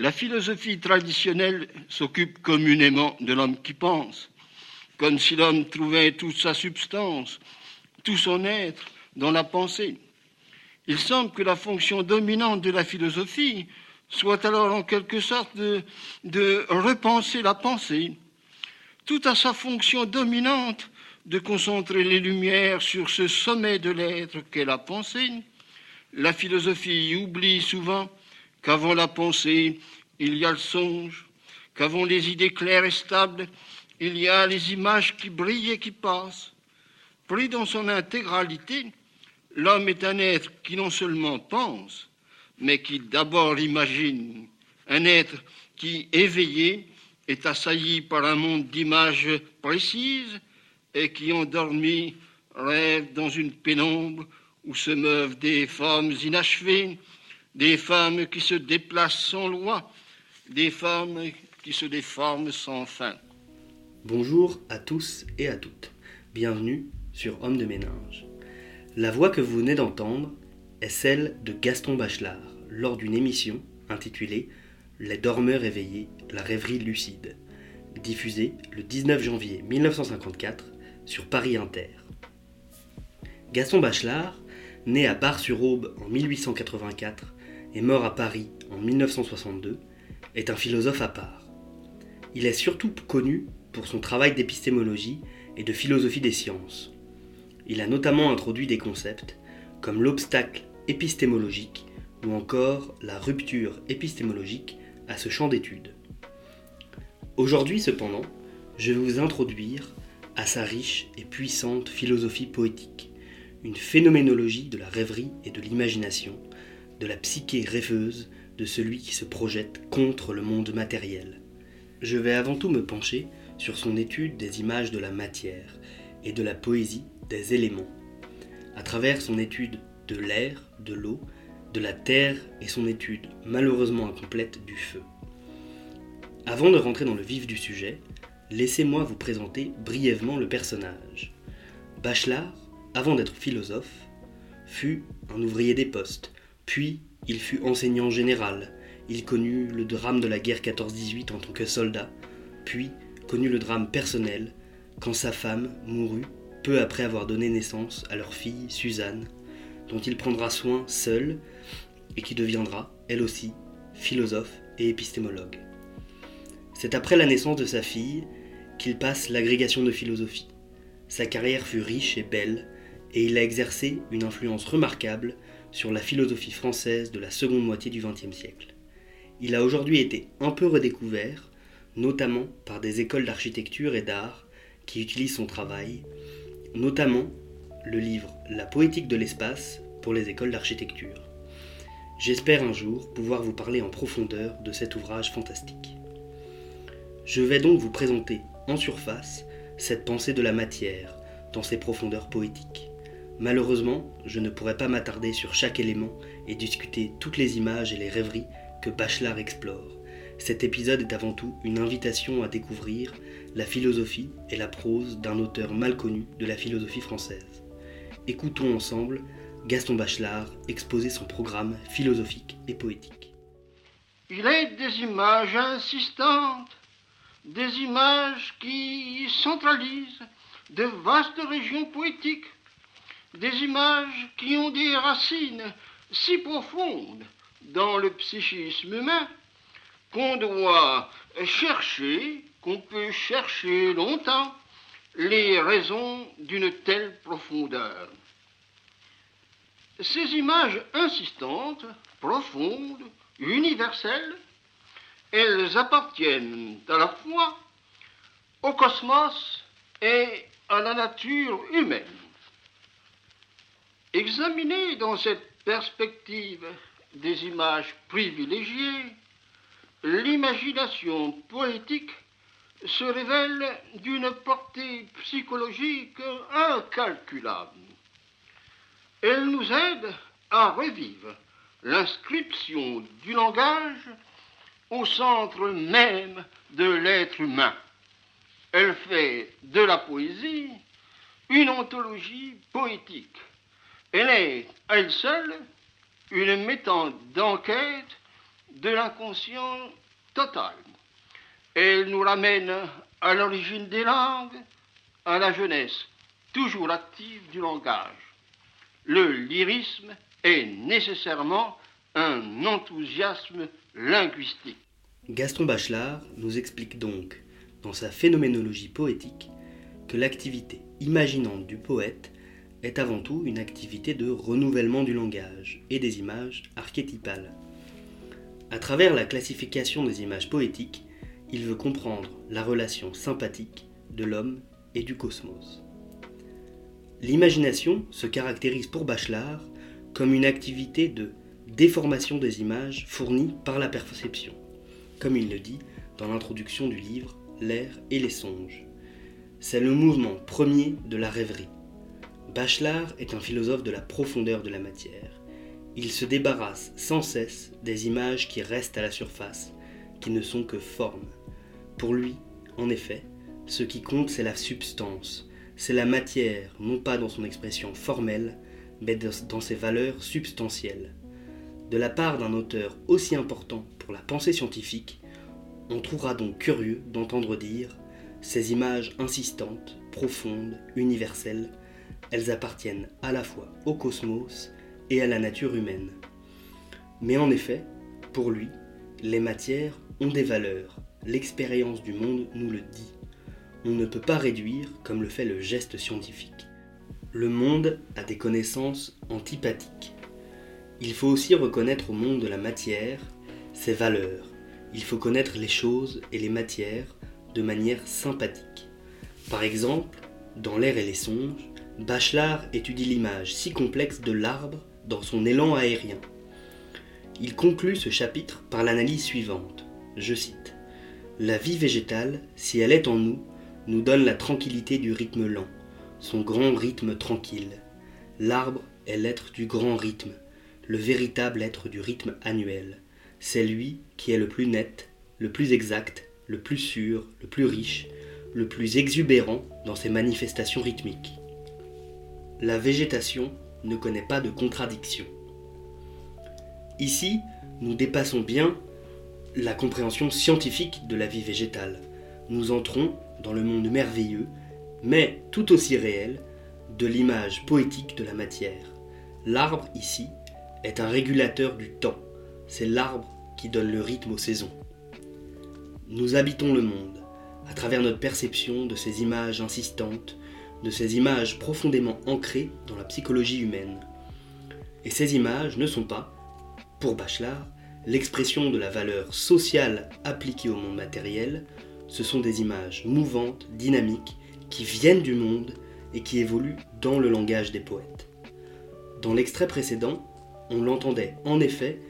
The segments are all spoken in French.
La philosophie traditionnelle s'occupe communément de l'homme qui pense, comme si l'homme trouvait toute sa substance, tout son être dans la pensée. Il semble que la fonction dominante de la philosophie soit alors en quelque sorte de, repenser la pensée, tout à sa fonction dominante de concentrer les lumières sur ce sommet de l'être qu'est la pensée. La philosophie oublie souvent qu'avant la pensée, il y a le songe, qu'avant les idées claires et stables, il y a les images qui brillent et qui passent. Pris dans son intégralité, l'homme est un être qui non seulement pense, mais qui d'abord imagine, un être qui, éveillé, est assailli par un monde d'images précises et qui, endormi, rêve dans une pénombre où se meuvent des formes inachevées, des femmes qui se déplacent sans loi, des femmes qui se déforment sans fin. Bonjour à tous et à toutes. Bienvenue sur Homme de Ménage. La voix que vous venez d'entendre est celle de Gaston Bachelard lors d'une émission intitulée Les dormeurs éveillés, la rêverie lucide, diffusée le 19 janvier 1954 sur Paris Inter. Gaston Bachelard, né à Bar-sur-Aube en 1884 et mort à Paris en 1962, est un philosophe à part. Il est surtout connu pour son travail d'épistémologie et de philosophie des sciences. Il a notamment introduit des concepts comme l'obstacle épistémologique ou encore la rupture épistémologique à ce champ d'étude. Aujourd'hui cependant, je vais vous introduire à sa riche et puissante philosophie poétique, une phénoménologie de la rêverie et de l'imagination, de la psyché rêveuse de celui qui se projette contre le monde matériel. Je vais avant tout me pencher sur son étude des images de la matière et de la poésie des éléments, à travers son étude de l'air, de l'eau, de la terre et son étude malheureusement incomplète du feu. Avant de rentrer dans le vif du sujet, laissez-moi vous présenter brièvement le personnage. Bachelard, avant d'être philosophe, fut un ouvrier des postes, puis il fut enseignant général. Il connut le drame de la guerre 14-18 en tant que soldat, puis connut le drame personnel quand sa femme mourut peu après avoir donné naissance à leur fille Suzanne, dont il prendra soin seul et qui deviendra, elle aussi, philosophe et épistémologue. C'est après la naissance de sa fille qu'il passe l'agrégation de philosophie. Sa carrière fut riche et belle, et il a exercé une influence remarquable sur la philosophie française de la seconde moitié du XXe siècle. Il a aujourd'hui été un peu redécouvert, notamment par des écoles d'architecture et d'art qui utilisent son travail, notamment le livre La poétique de l'espace pour les écoles d'architecture. J'espère un jour pouvoir vous parler en profondeur de cet ouvrage fantastique. Je vais donc vous présenter en surface cette pensée de la matière dans ses profondeurs poétiques. Malheureusement, je ne pourrai pas m'attarder sur chaque élément et discuter toutes les images et les rêveries que Bachelard explore. Cet épisode est avant tout une invitation à découvrir la philosophie et la prose d'un auteur mal connu de la philosophie française. Écoutons ensemble Gaston Bachelard exposer son programme philosophique et poétique. Il est des images insistantes des images qui centralisent de vastes régions poétiques, des images qui ont des racines si profondes dans le psychisme humain qu'on doit chercher, qu'on peut chercher longtemps les raisons d'une telle profondeur. Ces images insistantes, profondes, universelles, elles appartiennent à la fois au cosmos et à la nature humaine. Examiner dans cette perspective des images privilégiées, l'imagination poétique se révèle d'une portée psychologique incalculable. Elle nous aide à revivre l'inscription du langage au centre même de l'être humain. Elle fait de la poésie une ontologie poétique. Elle est, elle seule, une méthode d'enquête de l'inconscient total. Elle nous ramène à l'origine des langues, à la jeunesse, toujours active du langage. Le lyrisme est nécessairement un enthousiasme linguistique. Gaston Bachelard nous explique donc, dans sa phénoménologie poétique, que l'activité imaginante du poète est avant tout une activité de renouvellement du langage et des images archétypales. À travers la classification des images poétiques, il veut comprendre la relation sympathique de l'homme et du cosmos. L'imagination se caractérise pour Bachelard comme une activité de déformation des images fournies par la perception, comme il le dit dans l'introduction du livre L'air et les songes. C'est le mouvement premier de la rêverie. Bachelard est un philosophe de la profondeur de la matière. Il se débarrasse sans cesse des images qui restent à la surface, qui ne sont que formes. Pour lui, en effet, ce qui compte c'est la substance, c'est la matière, non pas dans son expression formelle, mais dans ses valeurs substantielles. De la part d'un auteur aussi important pour la pensée scientifique, on trouvera donc curieux d'entendre dire ces images insistantes, profondes, universelles, elles appartiennent à la fois au cosmos et à la nature humaine. Mais en effet, pour lui, les matières ont des valeurs, l'expérience du monde nous le dit. On ne peut pas réduire comme le fait le geste scientifique. Le monde a des connaissances antipathiques. Il faut aussi reconnaître au monde de la matière ses valeurs. Il faut connaître les choses et les matières de manière sympathique. Par exemple, dans l'air et les songes, Bachelard étudie l'image si complexe de l'arbre dans son élan aérien. Il conclut ce chapitre par l'analyse suivante. Je cite. La vie végétale, si elle est en nous, nous donne la tranquillité du rythme lent, son grand rythme tranquille. L'arbre est l'être du grand rythme, le véritable être du rythme annuel. C'est lui qui est le plus net, le plus exact, le plus sûr, le plus riche, le plus exubérant dans ses manifestations rythmiques. La végétation ne connaît pas de contradiction. Ici, nous dépassons bien la compréhension scientifique de la vie végétale. Nous entrons dans le monde merveilleux, mais tout aussi réel, de l'image poétique de la matière. L'arbre, ici, est un régulateur du temps. C'est l'arbre qui donne le rythme aux saisons. Nous habitons le monde, à travers notre perception de ces images insistantes, de ces images profondément ancrées dans la psychologie humaine. Et ces images ne sont pas, pour Bachelard, l'expression de la valeur sociale appliquée au monde matériel, ce sont des images mouvantes, dynamiques, qui viennent du monde et qui évoluent dans le langage des poètes. Dans l'extrait précédent, on l'entendait en effet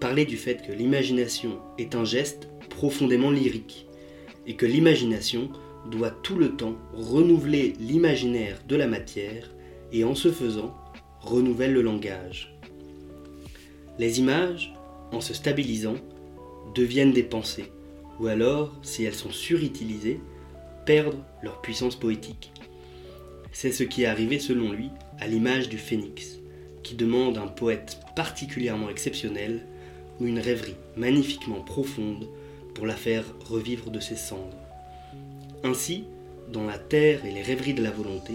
parler du fait que l'imagination est un geste profondément lyrique, et que l'imagination doit tout le temps renouveler l'imaginaire de la matière, et en ce faisant, renouvelle le langage. Les images, en se stabilisant, deviennent des pensées, ou alors, si elles sont surutilisées, perdent leur puissance poétique. C'est ce qui est arrivé selon lui à l'image du phénix, qui demande un poète particulièrement exceptionnel ou une rêverie magnifiquement profonde pour la faire revivre de ses cendres. Ainsi, dans La Terre et les rêveries de la volonté,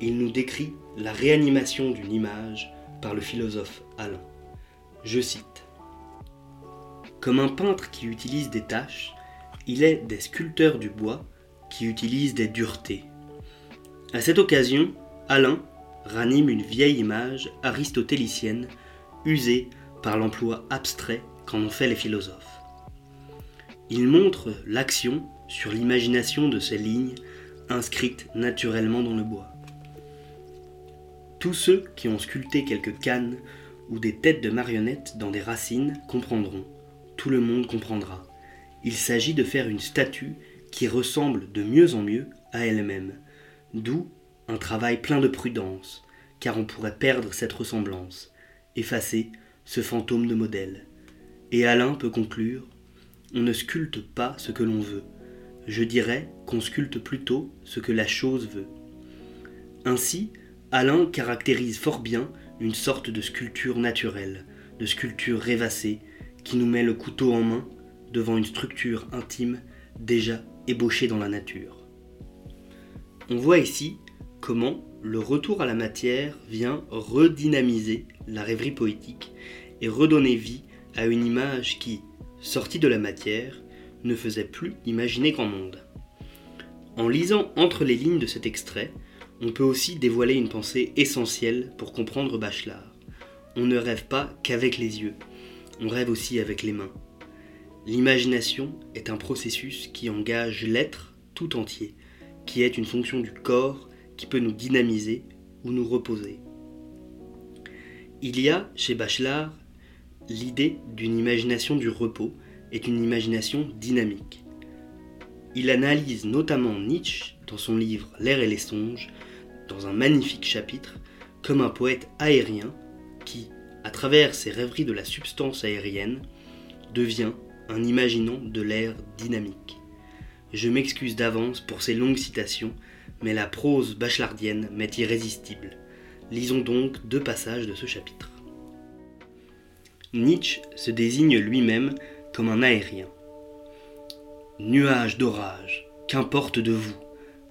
il nous décrit la réanimation d'une image par le philosophe Alain. Je cite Comme un peintre qui utilise des taches, il est des sculpteurs du bois qui utilisent des duretés. À cette occasion, Alain ranime une vieille image aristotélicienne usée par l'emploi abstrait qu'en ont fait les philosophes. Il montre l'action sur l'imagination de ces lignes inscrites naturellement dans le bois. Tous ceux qui ont sculpté quelques cannes ou des têtes de marionnettes dans des racines comprendront, tout le monde comprendra. Il s'agit de faire une statue qui ressemble de mieux en mieux à elle-même, d'où un travail plein de prudence, car on pourrait perdre cette ressemblance, effacer ce fantôme de modèle. Et Alain peut conclure on ne sculpte pas ce que l'on veut. Je dirais qu'on sculpte plutôt ce que la chose veut. Ainsi, Alain caractérise fort bien une sorte de sculpture naturelle, de sculpture rêvassée, qui nous met le couteau en main devant une structure intime déjà ébauchée dans la nature. On voit ici comment le retour à la matière vient redynamiser la rêverie poétique et redonner vie à une image qui, sortie de la matière, ne faisait plus imaginer grand monde. En lisant entre les lignes de cet extrait, on peut aussi dévoiler une pensée essentielle pour comprendre Bachelard. On ne rêve pas qu'avec les yeux, on rêve aussi avec les mains. L'imagination est un processus qui engage l'être tout entier, qui est une fonction du corps qui peut nous dynamiser ou nous reposer. Il y a chez Bachelard l'idée d'une imagination du repos est une imagination dynamique. Il analyse notamment Nietzsche dans son livre L'air et les songes, dans un magnifique chapitre, comme un poète aérien qui, à travers ses rêveries de la substance aérienne, devient un imaginant de l'air dynamique. Je m'excuse d'avance pour ces longues citations, mais la prose bachelardienne m'est irrésistible. Lisons donc deux passages de ce chapitre. Nietzsche se désigne lui-même un aérien. Nuage d'orage, qu'importe de vous,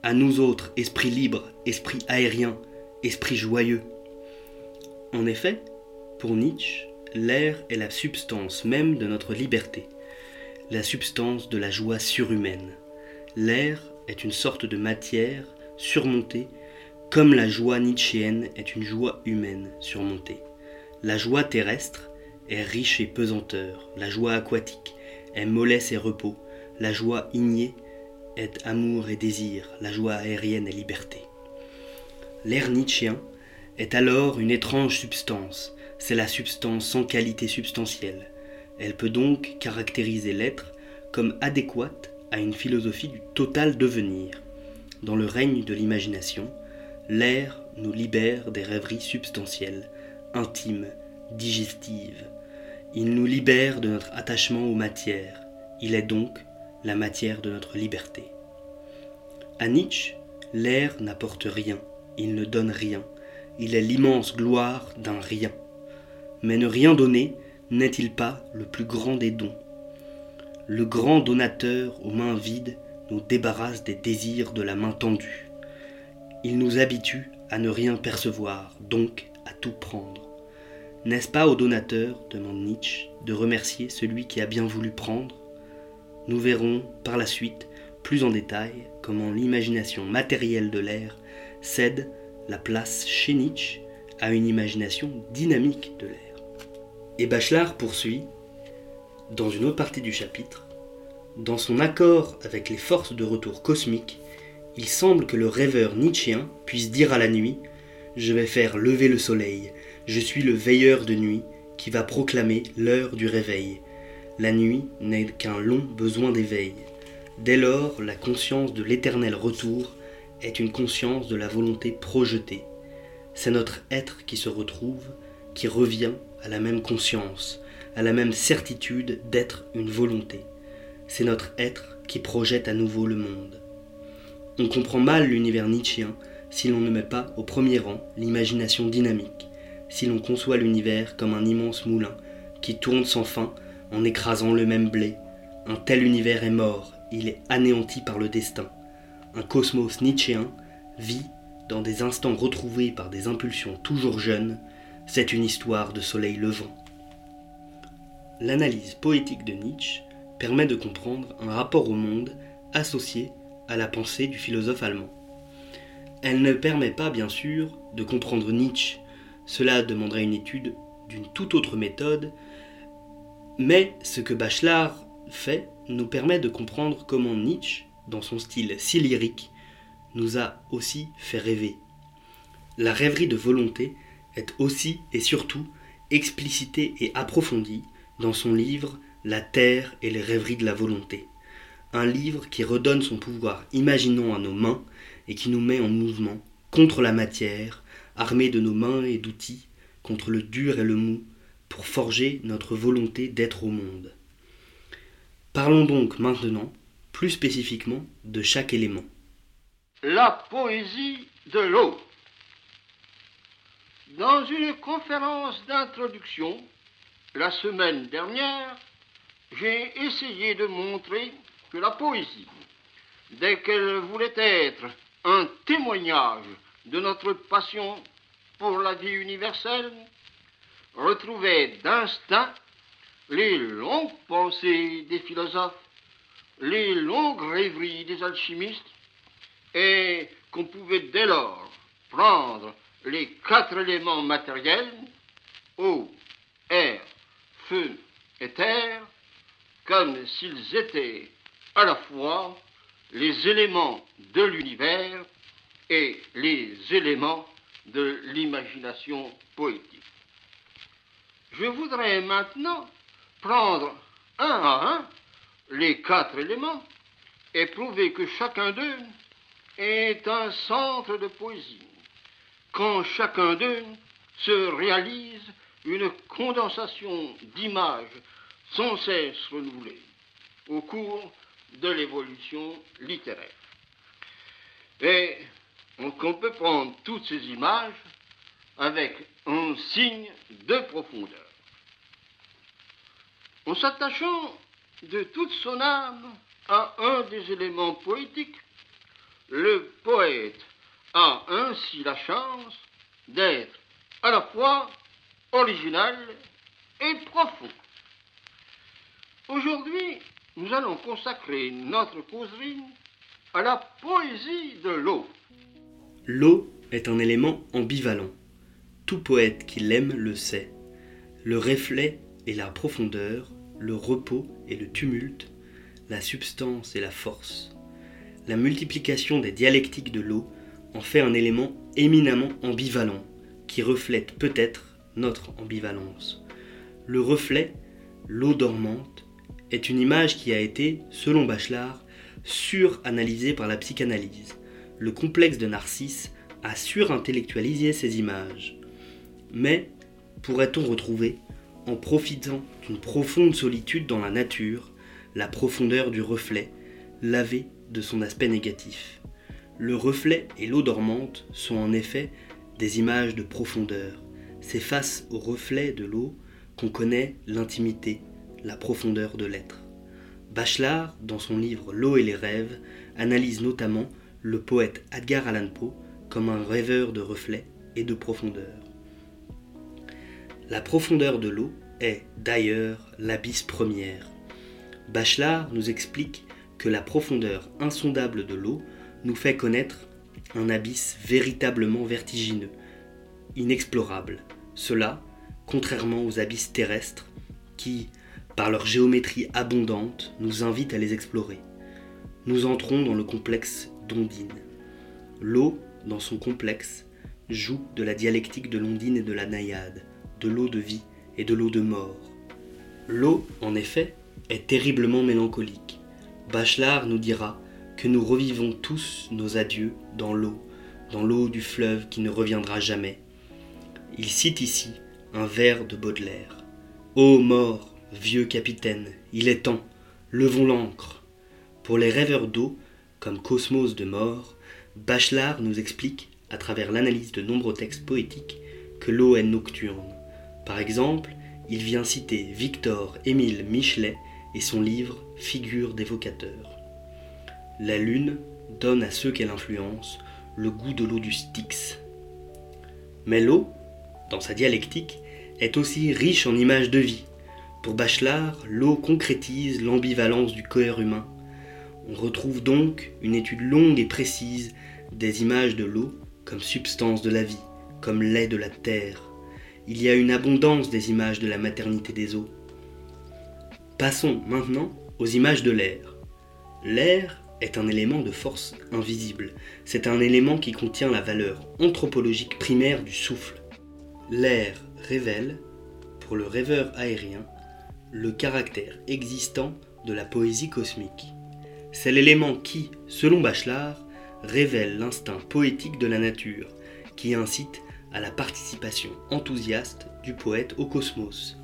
à nous autres, esprits libres, esprits aériens, esprits joyeux. En effet, pour Nietzsche, l'air est la substance même de notre liberté, la substance de la joie surhumaine. L'air est une sorte de matière surmontée, comme la joie nietzschéenne est une joie humaine surmontée. La joie terrestre est riche et pesanteur, la joie aquatique est mollesse et repos, la joie ignée est amour et désir, la joie aérienne est liberté. L'air nietzschéen est alors une étrange substance, c'est la substance sans qualité substantielle. Elle peut donc caractériser l'être comme adéquate à une philosophie du total devenir. Dans le règne de l'imagination, l'air nous libère des rêveries substantielles, intimes, digestives. Il nous libère de notre attachement aux matières. Il est donc la matière de notre liberté. À Nietzsche, l'air n'apporte rien, il ne donne rien, il est l'immense gloire d'un rien. Mais ne rien donner n'est-il pas le plus grand des dons? Le grand donateur aux mains vides nous débarrasse des désirs de la main tendue. Il nous habitue à ne rien percevoir, donc à tout prendre. N'est-ce pas au donateur, demande Nietzsche, de remercier celui qui a bien voulu prendre? Nous verrons par la suite, plus en détail, comment l'imagination matérielle de l'air cède la place chez Nietzsche à une imagination dynamique de l'air. Et Bachelard poursuit, dans une autre partie du chapitre, dans son accord avec les forces de retour cosmiques, il semble que le rêveur nietzschéen puisse dire à la nuit Je vais faire lever le soleil, je suis le veilleur de nuit qui va proclamer l'heure du réveil. La nuit n'est qu'un long besoin d'éveil. Dès lors, la conscience de l'éternel retour est une conscience de la volonté projetée. C'est notre être qui se retrouve, qui revient à la même conscience, à la même certitude d'être une volonté. C'est notre être qui projette à nouveau le monde. On comprend mal l'univers nietzschéen si l'on ne met pas au premier rang l'imagination dynamique, si l'on conçoit l'univers comme un immense moulin qui tourne sans fin en écrasant le même blé. Un tel univers est mort, il est anéanti par le destin. Un cosmos nietzschéen vit dans des instants retrouvés par des impulsions toujours jeunes, c'est une histoire de soleil levant. L'analyse poétique de Nietzsche permet de comprendre un rapport au monde associé à la pensée du philosophe allemand. Elle ne permet pas, bien sûr, de comprendre Nietzsche. Cela demanderait une étude d'une toute autre méthode, mais ce que Bachelard fait nous permet de comprendre comment Nietzsche, dans son style si lyrique, nous a aussi fait rêver. La rêverie de volonté est aussi et surtout explicitée et approfondie dans son livre La Terre et les rêveries de la volonté. Un livre qui redonne son pouvoir imaginant à nos mains et qui nous met en mouvement contre la matière, armés de nos mains et d'outils, contre le dur et le mou, pour forger notre volonté d'être au monde. Parlons donc maintenant, plus spécifiquement, de chaque élément. La poésie de l'eau. Dans une conférence d'introduction, la semaine dernière, j'ai essayé de montrer que la poésie, dès qu'elle voulait être un témoignage de notre passion pour la vie universelle, retrouvait d'instinct les longues pensées des philosophes, les longues rêveries des alchimistes, et qu'on pouvait dès lors prendre les quatre éléments matériels, eau, air, feu et terre, comme s'ils étaient à la fois les éléments de l'univers et les éléments de l'imagination poétique. Je voudrais maintenant prendre un à un les quatre éléments et prouver que chacun d'eux est un centre de poésie, quand chacun d'eux se réalise une condensation d'images sans cesse renouvelées au cours de l'évolution littéraire. Et on peut prendre toutes ces images avec un signe de profondeur. En s'attachant de toute son âme à un des éléments poétiques, le poète a ainsi la chance d'être à la fois original et profond. Aujourd'hui, nous allons consacrer notre causerie à la poésie de l'eau. L'eau est un élément ambivalent. Tout poète qui l'aime le sait. Le reflet et la profondeur, le repos et le tumulte, la substance et la force. La multiplication des dialectiques de l'eau en fait un élément éminemment ambivalent qui reflète peut-être notre ambivalence. Le reflet, l'eau dormante, est une image qui a été, selon Bachelard, suranalysée par la psychanalyse. Le complexe de Narcisse a surintellectualisé ces images. Mais pourrait-on retrouver, en profitant d'une profonde solitude dans la nature, la profondeur du reflet, lavé de son aspect négatif? Le reflet et l'eau dormante sont en effet des images de profondeur. C'est face au reflet de l'eau qu'on connaît l'intimité, la profondeur de l'être. Bachelard, dans son livre L'eau et les rêves, analyse notamment le poète Edgar Allan Poe comme un rêveur de reflets et de profondeur. La profondeur de l'eau est d'ailleurs l'abysse première. Bachelard nous explique que la profondeur insondable de l'eau nous fait connaître un abysse véritablement vertigineux, inexplorable. Cela, contrairement aux abysses terrestres qui, par leur géométrie abondante, nous invitent à les explorer. Nous entrons dans le complexe d'Ondine. L'eau, dans son complexe, joue de la dialectique de l'ondine et de la naïade, de l'eau de vie et de l'eau de mort. L'eau, en effet, est terriblement mélancolique. Bachelard nous dira que nous revivons tous nos adieux dans l'eau, dans l'eau du fleuve qui ne reviendra jamais. Il cite ici un vers de Baudelaire. Ô mort, vieux capitaine, il est temps, levons l'ancre. Pour les rêveurs d'eau, comme Cosmos de mort, Bachelard nous explique, à travers l'analyse de nombreux textes poétiques, que l'eau est nocturne. Par exemple, il vient citer Victor Émile Michelet et son livre Figure d'évocateur. La lune donne à ceux qu'elle influence le goût de l'eau du Styx. Mais l'eau, dans sa dialectique, est aussi riche en images de vie, pour Bachelard, l'eau concrétise l'ambivalence du cœur humain. On retrouve donc une étude longue et précise des images de l'eau comme substance de la vie, comme lait de la terre. Il y a une abondance des images de la maternité des eaux. Passons maintenant aux images de l'air. L'air est un élément de force invisible. C'est un élément qui contient la valeur anthropologique primaire du souffle. L'air révèle, pour le rêveur aérien, le caractère existant de la poésie cosmique. C'est l'élément qui, selon Bachelard, révèle l'instinct poétique de la nature, qui incite à la participation enthousiaste du poète au cosmos.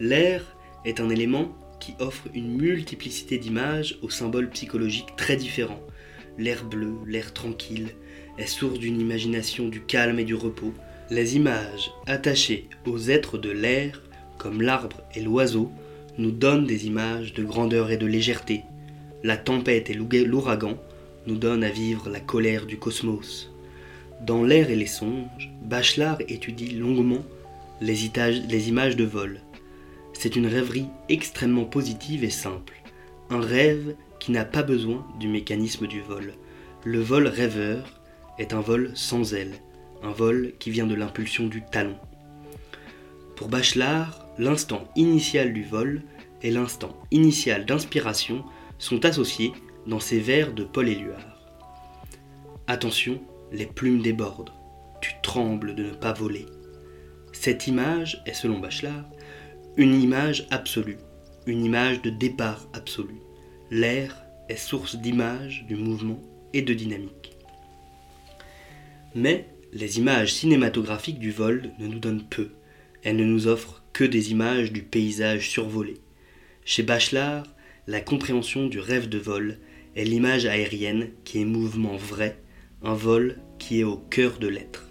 L'air est un élément qui offre une multiplicité d'images aux symboles psychologiques très différents. L'air bleu, l'air tranquille, est source d'une imagination du calme et du repos. Les images attachées aux êtres de l'air comme l'arbre et l'oiseau, nous donnent des images de grandeur et de légèreté. La tempête et l'ouragan nous donnent à vivre la colère du cosmos. Dans l'air et les songes, Bachelard étudie longuement les, images de vol. C'est une rêverie extrêmement positive et simple. Un rêve qui n'a pas besoin du mécanisme du vol. Le vol rêveur est un vol sans aile, un vol qui vient de l'impulsion du talon. Pour Bachelard, l'instant initial du vol et l'instant initial d'inspiration sont associés dans ces vers de Paul Éluard. Attention, les plumes débordent, tu trembles de ne pas voler. Cette image est, selon Bachelard, une image absolue, une image de départ absolu. L'air est source d'image, du mouvement et de dynamique. Mais les images cinématographiques du vol ne nous donnent peu, elles ne nous offrent que des images du paysage survolé. Chez Bachelard, la compréhension du rêve de vol est l'image aérienne qui est mouvement vrai, un vol qui est au cœur de l'être.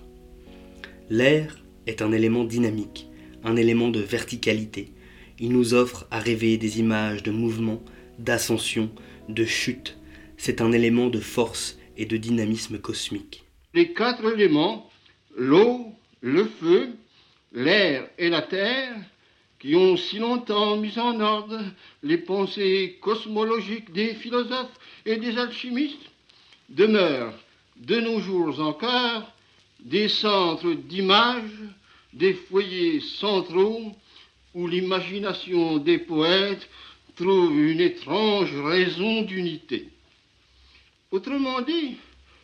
L'air est un élément dynamique, un élément de verticalité. Il nous offre à rêver des images de mouvement, d'ascension, de chute. C'est un élément de force et de dynamisme cosmique. Les quatre éléments, l'eau, le feu, l'air et la terre, qui ont si longtemps mis en ordre les pensées cosmologiques des philosophes et des alchimistes, demeurent de nos jours encore des centres d'images, des foyers centraux où l'imagination des poètes trouve une étrange raison d'unité. Autrement dit,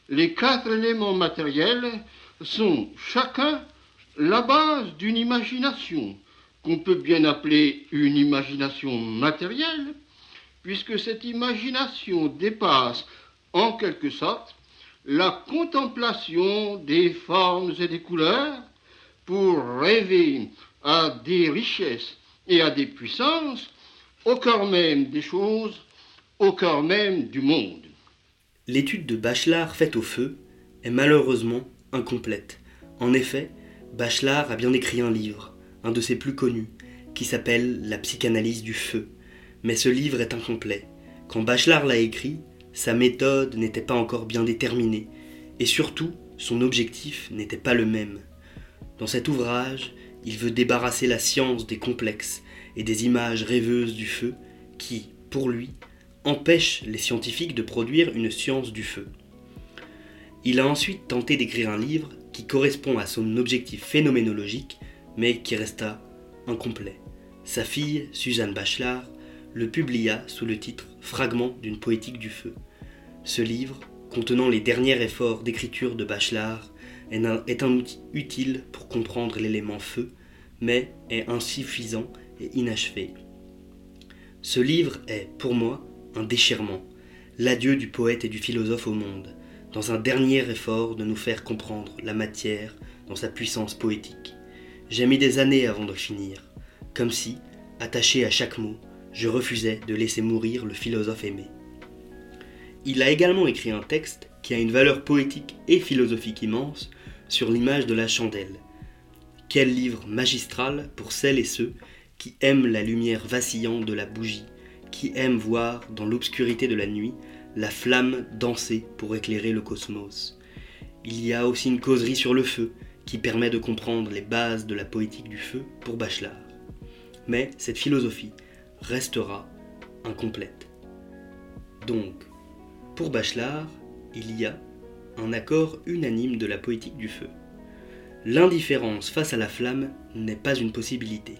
les quatre éléments matériels sont chacun la base d'une imagination qu'on peut bien appeler une imagination matérielle, puisque cette imagination dépasse en quelque sorte la contemplation des formes et des couleurs pour rêver à des richesses et à des puissances au cœur même des choses, au cœur même du monde. L'étude de Bachelard faite au feu est malheureusement incomplète. En effet, Bachelard a bien écrit un livre, un de ses plus connus, qui s'appelle La psychanalyse du feu. Mais ce livre est incomplet. Quand Bachelard l'a écrit, sa méthode n'était pas encore bien déterminée, et surtout, son objectif n'était pas le même. Dans cet ouvrage, il veut débarrasser la science des complexes et des images rêveuses du feu qui, pour lui, empêchent les scientifiques de produire une science du feu. Il a ensuite tenté d'écrire un livre qui correspond à son objectif phénoménologique, mais qui resta incomplet. Sa fille, Suzanne Bachelard, le publia sous le titre Fragments d'une poétique du feu. Ce livre, contenant les derniers efforts d'écriture de Bachelard, est un outil utile pour comprendre l'élément feu, mais est insuffisant et inachevé. Ce livre est, pour moi, un déchirement, l'adieu du poète et du philosophe au monde, dans un dernier effort de nous faire comprendre la matière dans sa puissance poétique. J'ai mis des années avant de finir, comme si, attaché à chaque mot, je refusais de laisser mourir le philosophe aimé. Il a également écrit un texte qui a une valeur poétique et philosophique immense sur l'image de la chandelle. Quel livre magistral pour celles et ceux qui aiment la lumière vacillante de la bougie, qui aiment voir dans l'obscurité de la nuit la flamme danser pour éclairer le cosmos. Il y a aussi une causerie sur le feu qui permet de comprendre les bases de la poétique du feu pour Bachelard. Mais cette philosophie restera incomplète. Donc, pour Bachelard, il y a un accord unanime de la poétique du feu. L'indifférence face à la flamme n'est pas une possibilité.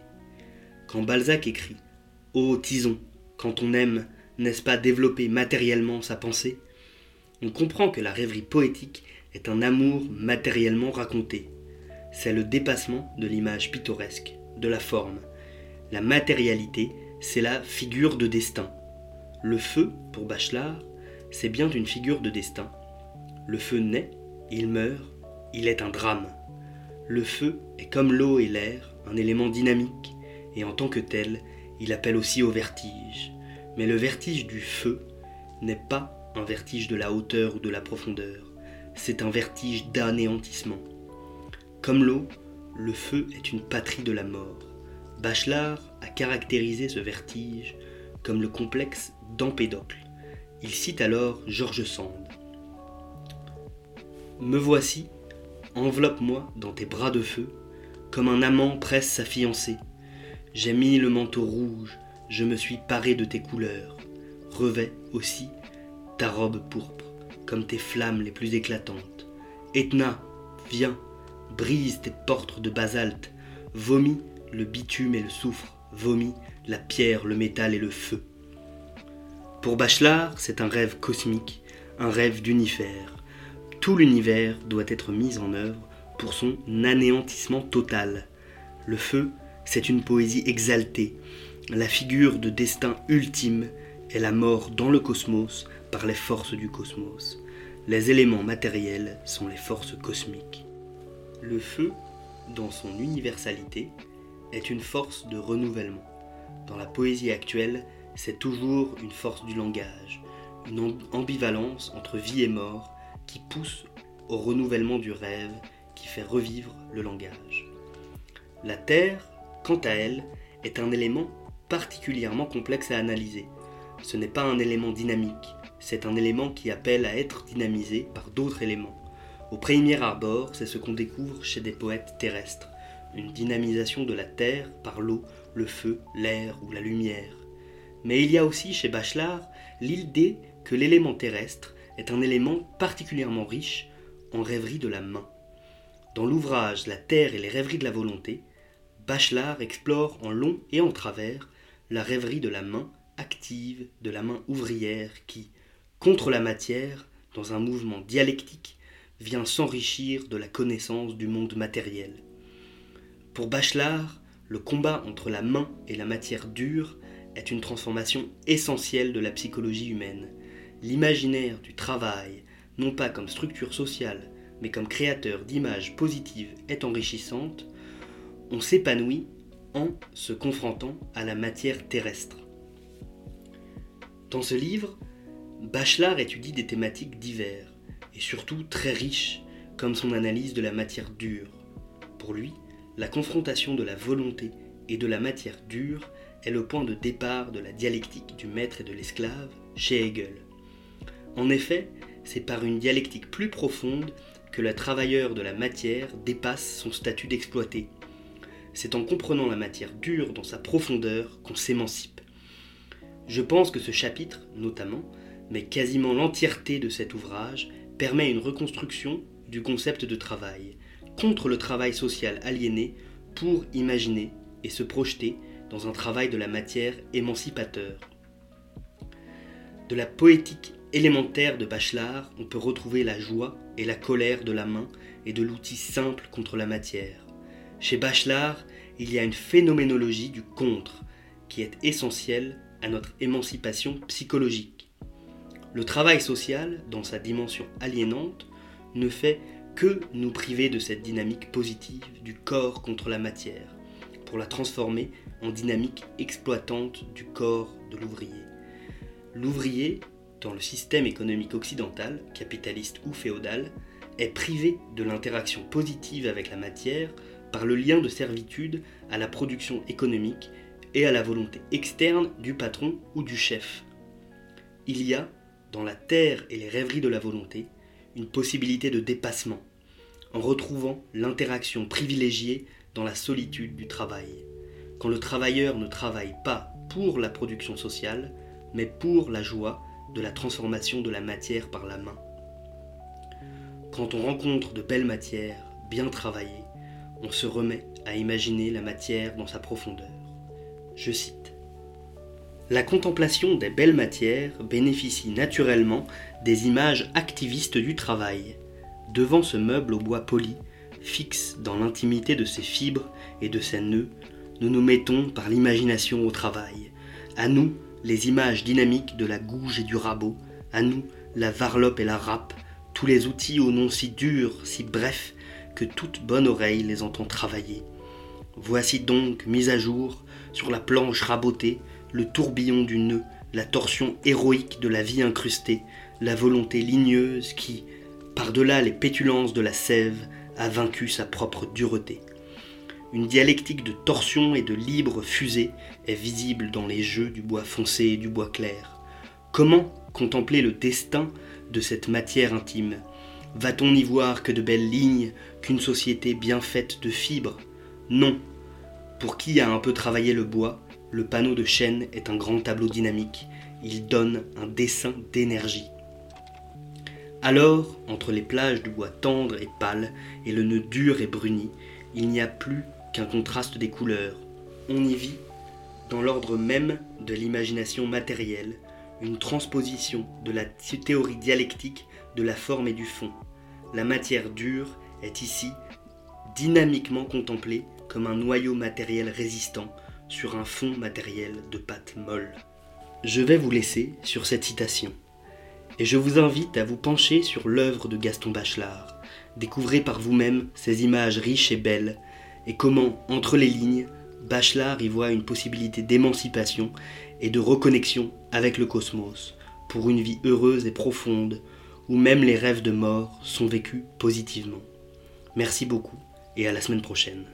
Quand Balzac écrit Ô tison, quand on aime, n'est-ce pas développer matériellement sa pensée? On comprend que la rêverie poétique est un amour matériellement raconté. C'est le dépassement de l'image pittoresque, de la forme. La matérialité, c'est la figure de destin. Le feu, pour Bachelard, c'est bien une figure de destin. Le feu naît, il meurt, il est un drame. Le feu est comme l'eau et l'air, un élément dynamique, et en tant que tel, il appelle aussi au vertige. Mais le vertige du feu n'est pas un vertige de la hauteur ou de la profondeur, c'est un vertige d'anéantissement. Comme l'eau, le feu est une patrie de la mort. Bachelard a caractérisé ce vertige comme le complexe d'Empédocle. Il cite alors George Sand. Me voici, enveloppe-moi dans tes bras de feu, comme un amant presse sa fiancée. J'ai mis le manteau rouge, je me suis paré de tes couleurs. Revêt aussi ta robe pourpre, comme tes flammes les plus éclatantes. Etna, viens, brise tes portes de basalte, vomis le bitume et le soufre, vomis la pierre, le métal et le feu. Pour Bachelard, c'est un rêve cosmique, un rêve d'univers. Tout l'univers doit être mis en œuvre pour son anéantissement total. Le feu, c'est une poésie exaltée. La figure de destin ultime est la mort dans le cosmos par les forces du cosmos. Les éléments matériels sont les forces cosmiques. Le feu, dans son universalité, est une force de renouvellement. Dans la poésie actuelle, c'est toujours une force du langage, une ambivalence entre vie et mort qui pousse au renouvellement du rêve, qui fait revivre le langage. La Terre, quant à elle, est un élément particulièrement complexe à analyser. Ce n'est pas un élément dynamique, c'est un élément qui appelle à être dynamisé par d'autres éléments. Au premier abord, c'est ce qu'on découvre chez des poètes terrestres, une dynamisation de la terre par l'eau, le feu, l'air ou la lumière. Mais il y a aussi chez Bachelard l'idée que l'élément terrestre est un élément particulièrement riche en rêverie de la main. Dans l'ouvrage La terre et les rêveries de la volonté, Bachelard explore en long et en travers la rêverie de la main active, de la main ouvrière qui, contre la matière, dans un mouvement dialectique, vient s'enrichir de la connaissance du monde matériel. Pour Bachelard, le combat entre la main et la matière dure est une transformation essentielle de la psychologie humaine. L'imaginaire du travail, non pas comme structure sociale, mais comme créateur d'images positives est enrichissante, on s'épanouit en se confrontant à la matière terrestre. Dans ce livre, Bachelard étudie des thématiques diverses et surtout très riches, comme son analyse de la matière dure. Pour lui, la confrontation de la volonté et de la matière dure est le point de départ de la dialectique du maître et de l'esclave chez Hegel. En effet, c'est par une dialectique plus profonde que le travailleur de la matière dépasse son statut d'exploité. C'est en comprenant la matière dure dans sa profondeur qu'on s'émancipe. Je pense que ce chapitre, notamment, mais quasiment l'entièreté de cet ouvrage, permet une reconstruction du concept de travail, contre le travail social aliéné pour imaginer et se projeter dans un travail de la matière émancipateur. De la poétique élémentaire de Bachelard, on peut retrouver la joie et la colère de la main et de l'outil simple contre la matière. Chez Bachelard, il y a une phénoménologie du contre qui est essentielle à notre émancipation psychologique. Le travail social, dans sa dimension aliénante, ne fait que nous priver de cette dynamique positive du corps contre la matière, pour la transformer en dynamique exploitante du corps de l'ouvrier. L'ouvrier, dans le système économique occidental, capitaliste ou féodal, est privé de l'interaction positive avec la matière par le lien de servitude à la production économique et à la volonté externe du patron ou du chef. Il y a, dans la terre et les rêveries de la volonté, une possibilité de dépassement, en retrouvant l'interaction privilégiée dans la solitude du travail. Quand le travailleur ne travaille pas pour la production sociale, mais pour la joie de la transformation de la matière par la main. Quand on rencontre de belles matières, bien travaillées, on se remet à imaginer la matière dans sa profondeur. Je cite. La contemplation des belles matières bénéficie naturellement des images activistes du travail, Devant ce meuble au bois poli, fixe dans l'intimité de ses fibres et de ses nœuds, nous nous mettons par l'imagination au travail. À nous, les images dynamiques de la gouge et du rabot, à nous, la varlope et la râpe, tous les outils aux noms si durs, si brefs, que toute bonne oreille les entend travailler. Voici donc mis à jour, sur la planche rabotée, le tourbillon du nœud, la torsion héroïque de la vie incrustée, la volonté ligneuse qui, par-delà les pétulances de la sève, a vaincu sa propre dureté. une dialectique de torsion et de libre fusée est visible dans les jeux du bois foncé et du bois clair. Comment contempler le destin de cette matière intime? Va-t-on n'y voir que de belles lignes, qu'une société bien faite de fibres? Non. Pour qui a un peu travaillé le bois, le panneau de chêne est un grand tableau dynamique. Il donne un dessin d'énergie. Alors, entre les plages du bois tendre et pâle et le nœud dur et bruni, il n'y a plus qu'un contraste des couleurs. On y vit, dans l'ordre même de l'imagination matérielle, une transposition de la théorie dialectique de la forme et du fond. La matière dure est ici dynamiquement contemplée comme un noyau matériel résistant sur un fond matériel de pâte molle. Je vais vous laisser sur cette citation, et je vous invite à vous pencher sur l'œuvre de Gaston Bachelard. Découvrez par vous-même ces images riches et belles, et comment, entre les lignes, Bachelard y voit une possibilité d'émancipation et de reconnexion avec le cosmos, pour une vie heureuse et profonde, où même les rêves de mort sont vécus positivement. Merci beaucoup et à la semaine prochaine.